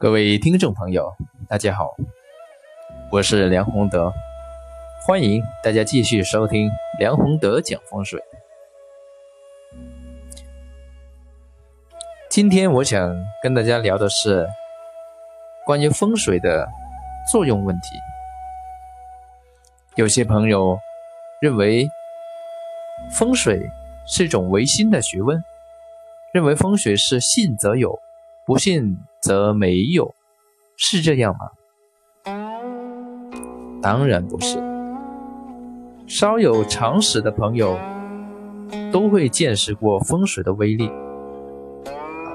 各位听众朋友，大家好，我是梁宏德，欢迎大家继续收听梁宏德讲风水。今天我想跟大家聊的是关于风水的作用问题。有些朋友认为风水是一种唯心的学问，认为风水是信则有，不信。则没有，是这样吗？当然不是。稍有常识的朋友都会见识过风水的威力。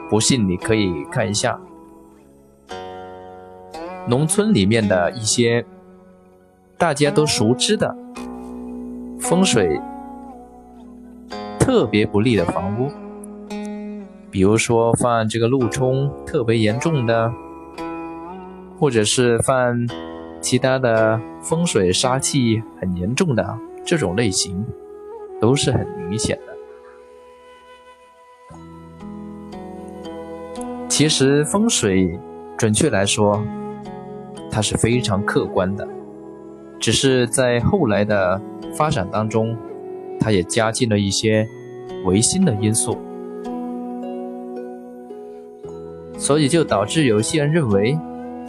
不信你可以看一下农村里面的一些大家都熟知的风水特别不利的房屋。比如说犯这个路冲特别严重的，或者是犯其他的风水杀气很严重的这种类型，都是很明显的。其实风水准确来说，它是非常客观的，只是在后来的发展当中，它也加进了一些唯心的因素。所以就导致有些人认为，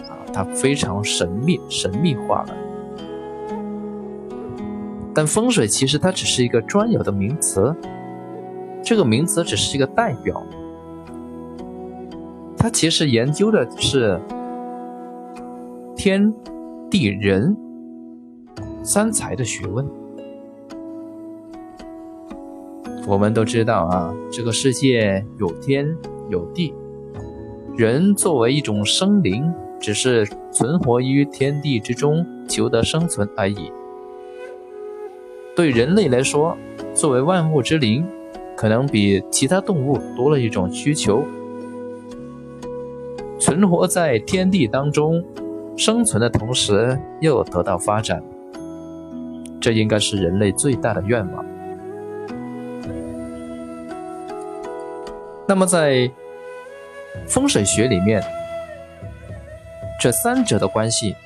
啊，它非常神秘、神秘化了。但风水其实它只是一个专有的名词，这个名词只是一个代表，它其实研究的是天地人三才的学问。我们都知道啊，这个世界有天有地。人作为一种生灵，只是存活于天地之中，求得生存而已。对人类来说，作为万物之灵，可能比其他动物多了一种需求。存活在天地当中，生存的同时又得到发展，这应该是人类最大的愿望。那么在。风水学里面，这三者的关系，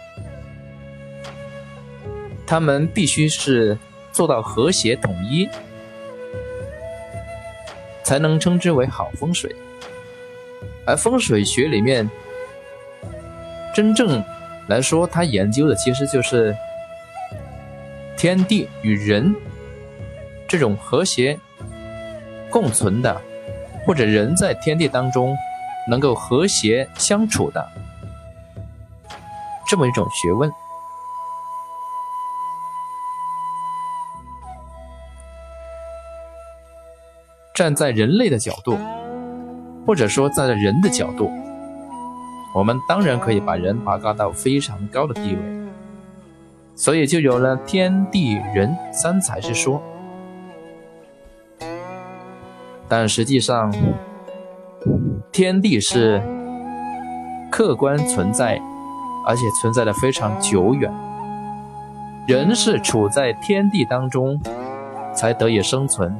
他们必须是做到和谐统一，才能称之为好风水。而风水学里面，真正来说，它研究的其实就是天地与人这种和谐共存的，或者人在天地当中。能够和谐相处的这么一种学问，站在人类的角度，或者说站在人的角度，我们当然可以把人拔高到非常高的地位，所以就有了天地人三才之说。但实际上，天地是客观存在，而且存在的非常久远。人是处在天地当中才得以生存，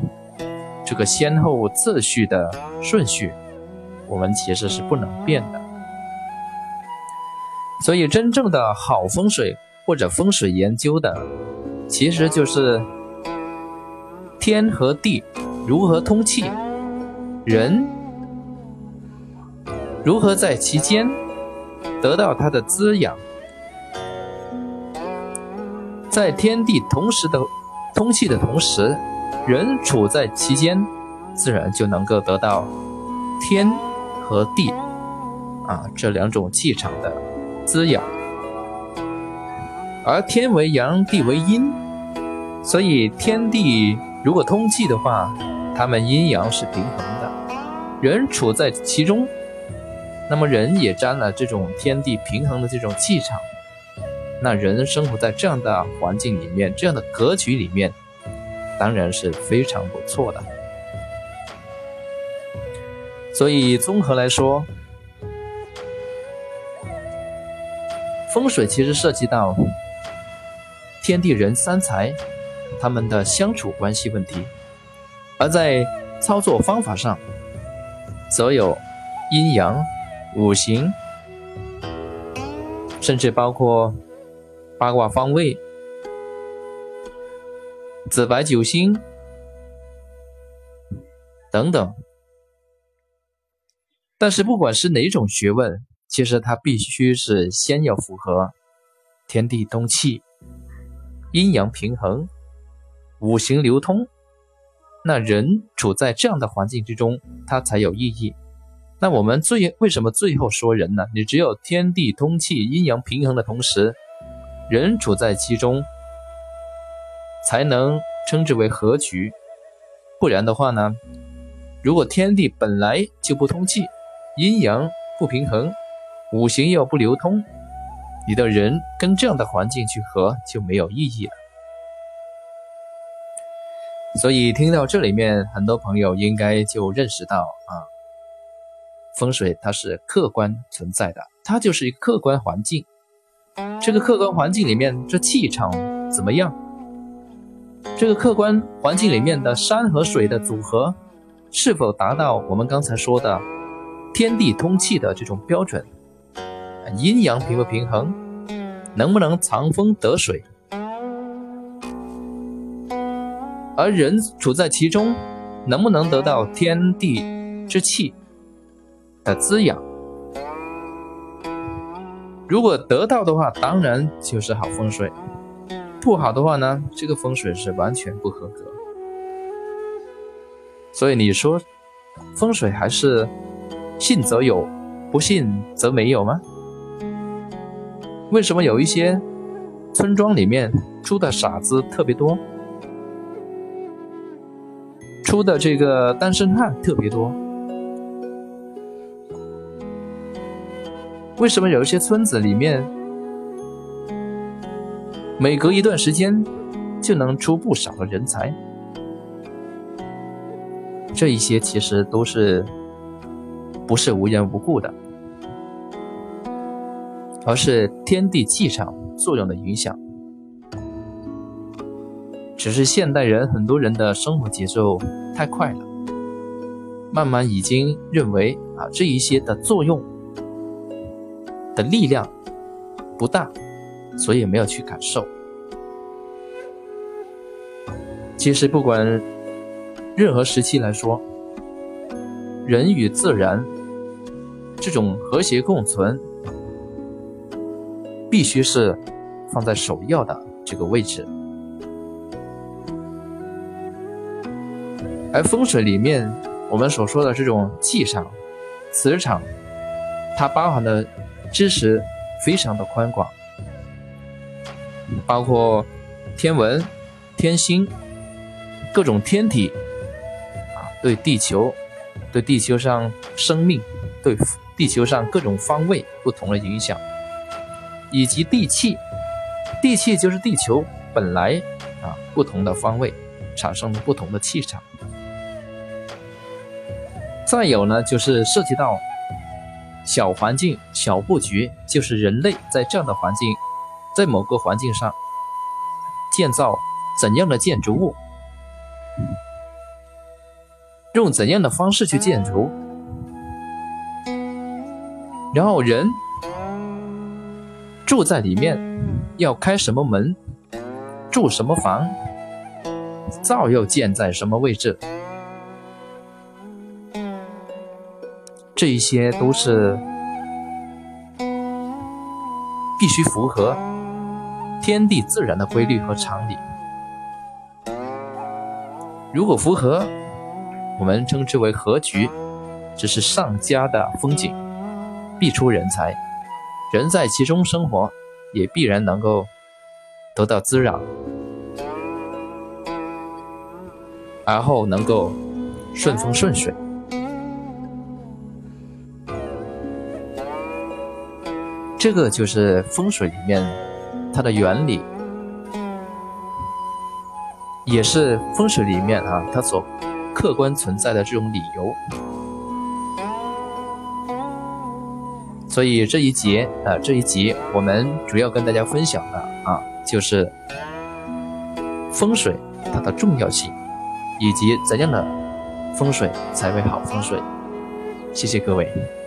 这个先后次序的顺序，我们其实是不能变的。所以，真正的好风水或者风水研究的，其实就是天和地如何通气，人。如何在其间得到它的滋养？在天地同时的通气的同时，人处在其间，自然就能够得到天和地啊这两种气场的滋养。而天为阳，地为阴，所以天地如果通气的话，它们阴阳是平衡的。人处在其中。那么人也沾了这种天地平衡的这种气场，那人生活在这样的环境里面，这样的格局里面，当然是非常不错的。所以综合来说，风水其实涉及到天地人三才他们的相处关系问题，而在操作方法上，则有阴阳。五行、甚至包括八卦方位、紫白九星等等。但是不管是哪种学问，其实它必须是先要符合天地通气、阴阳平衡、五行流通。那人处在这样的环境之中，它才有意义。那我们最为什么最后说人呢？你只有天地通气、阴阳平衡的同时，人处在其中，才能称之为合局。不然的话呢，如果天地本来就不通气，阴阳不平衡，五行又不流通，你的人跟这样的环境去合就没有意义了。所以听到这里面，很多朋友应该就认识到啊，风水它是客观存在的，它就是一个客观环境。这个客观环境里面，这气场怎么样？这个客观环境里面的山和水的组合，是否达到我们刚才说的？天地通气的这种标准，阴阳平不平衡，能不能藏风得水？而人处在其中，能不能得到天地之气的滋养？如果得到的话，当然就是好风水；不好的话呢，这个风水是完全不合格。所以你说风水还是？信则有，不信则没有吗？为什么有一些村庄里面出的傻子特别多，出的这个单身汉特别多？为什么有一些村子里面每隔一段时间就能出不少的人才？这一些其实都是。不是无缘无故的，而是天地气场作用的影响。只是现代人很多人的生活节奏太快了，慢慢已经认为啊这一些的作用的力量不大，所以没有去感受。其实不管任何时期来说，人与自然。这种和谐共存，必须是放在首要的这个位置。而风水里面，我们所说的这种气场、磁场，它包含的知识非常的宽广，包括天文、天星、各种天体啊，对地球、对地球上生命、对。地球上各种方位不同的影响，以及地气，地气就是地球本来啊不同的方位产生的不同的气场。再有呢，就是涉及到小环境、小布局，就是人类在这样的环境，在某个环境上建造怎样的建筑物，用怎样的方式去建筑。然后人住在里面，要开什么门，住什么房，灶又建在什么位置，这一些都是必须符合天地自然的规律和常理。如果符合，我们称之为合局，这是上佳的风景。必出人才，人在其中生活，也必然能够得到滋养，而后能够顺风顺水。这个就是风水里面它的原理，也是风水里面啊它所客观存在的这种理由。所以这一节啊，这一集我们主要跟大家分享的啊，就是风水它的重要性，以及怎样的风水才为好风水。谢谢各位。